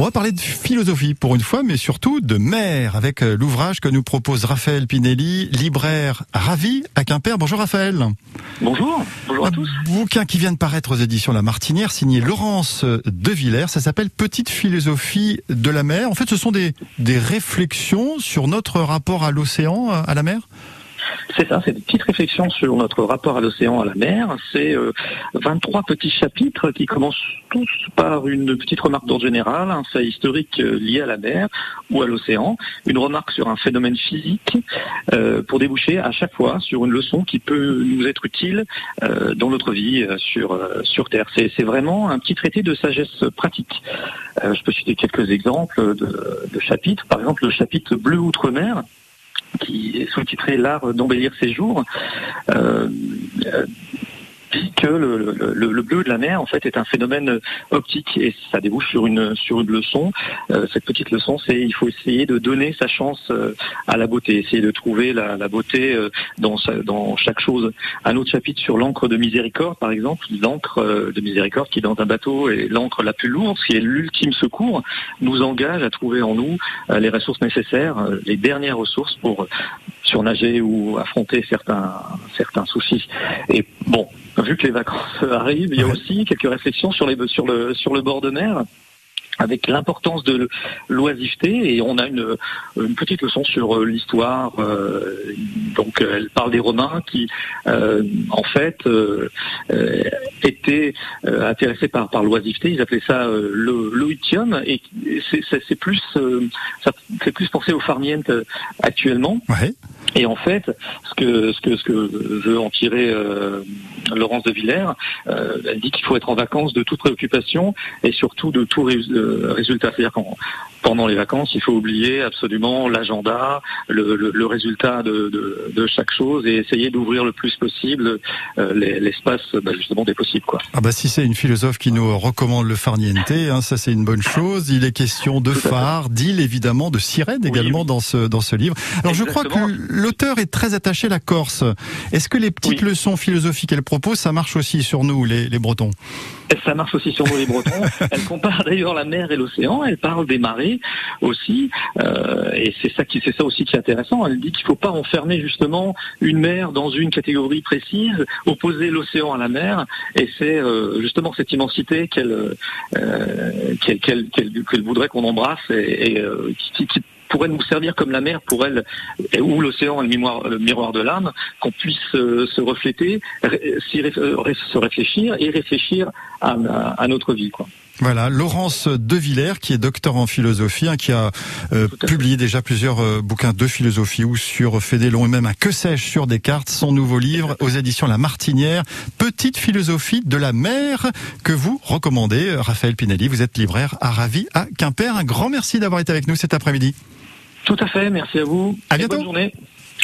On va parler de philosophie pour une fois, mais surtout de mer, avec euh, l'ouvrage que nous propose Raphaël Pinelli, libraire ravi à Quimper. Bonjour Raphaël. Bonjour, bonjour à Un tous. bouquin qui vient de paraître aux éditions La Martinière, signé Laurence De Villers. Ça s'appelle Petite philosophie de la mer. En fait, ce sont des, des réflexions sur notre rapport à l'océan, à la mer? C'est ça, c'est des petites réflexions sur notre rapport à l'océan, à la mer. C'est euh, 23 petits chapitres qui commencent tous par une petite remarque d'ordre général, un fait historique euh, lié à la mer ou à l'océan, une remarque sur un phénomène physique, euh, pour déboucher à chaque fois sur une leçon qui peut nous être utile euh, dans notre vie euh, sur, euh, sur Terre. C'est vraiment un petit traité de sagesse pratique. Euh, je peux citer quelques exemples de, de chapitres. Par exemple, le chapitre Bleu Outre-mer, qui est sous-titré L'art d'embellir ses jours, euh, le, le- le bleu de la mer en fait est un phénomène optique et ça débouche sur une sur une leçon. Euh, cette petite leçon, c'est il faut essayer de donner sa chance euh, à la beauté, essayer de trouver la, beauté euh, dans dans chaque chose. Un autre chapitre sur l'encre de miséricorde, par exemple, l'encre euh, de miséricorde qui dans un bateau est l'encre la plus lourde, qui est l'ultime secours, nous engage à trouver en nous euh, les ressources nécessaires, euh, les dernières ressources pour surnager ou affronter certains certains soucis. Et bon, vu que les vacances arrivent, il y a aussi quelques réflexions sur les sur le sur le bord de mer avec l'importance de l'oisiveté et on a une, une petite leçon sur euh, l'histoire. euh, donc euh, elle parle des Romains qui, euh, en fait, euh, étaient intéressés par, par l'oisiveté. Ils appelaient ça le l'oitium et c'est- plus ça fait plus penser au farniente euh, actuellement. Ouais. Et en fait, ce que ce que ce que veut en tirer euh, Laurence de Villers, euh, elle dit qu'il faut être en vacances de toute préoccupation et surtout de tout euh, résultat. C'est-à-dire pendant les vacances, il faut oublier absolument l'agenda, le, le- le résultat de, de- de chaque chose et essayer d'ouvrir le plus possible euh, les- l'espace bah, justement des possibles. Quoi. Ah bah si c'est une philosophe qui nous recommande le farniente, hein, ça c'est une bonne chose. Il est question de phare, d'île évidemment, de sirène également oui. dans ce dans ce livre. Alors je crois que l'auteur est très attaché à la Corse. Est-ce que les petites Oui. leçons philosophiques qu'elle propose, ça marche aussi sur nous les, les Bretons? Et ça marche aussi sur nous les Bretons. Elle compare d'ailleurs la mer et l'océan. Elle parle des marées aussi, euh, et c'est ça qui c'est ça aussi qui est intéressant. Elle dit qu'il faut pas enfermer justement une mer dans une catégorie précise, opposer l'océan à la mer, et c'est euh, justement cette immensité qu'elle euh, qu'elle qu'elle qu'elle- qu'elle voudrait qu'on embrasse et, qui, pourrait nous servir comme la mer pour elle, ou l'océan, le le miroir de l'âme, qu'on puisse se refléter, se réfléchir et réfléchir à, à- à notre vie. Quoi. Voilà, Laurence De Villers, qui est docteur en philosophie, hein, qui a euh, publié déjà plusieurs euh, bouquins de philosophie ou sur Fédélon et même un Que sais-je sur Descartes, son nouveau livre aux éditions La Martinière, Petite philosophie de la mer, que vous recommandez, euh, Raphaël Pinelli. Vous êtes libraire à Ravi à Quimper. Un grand merci d'avoir été avec nous cet après-midi. Tout à fait, merci à vous. À Et bientôt. Bonne journée.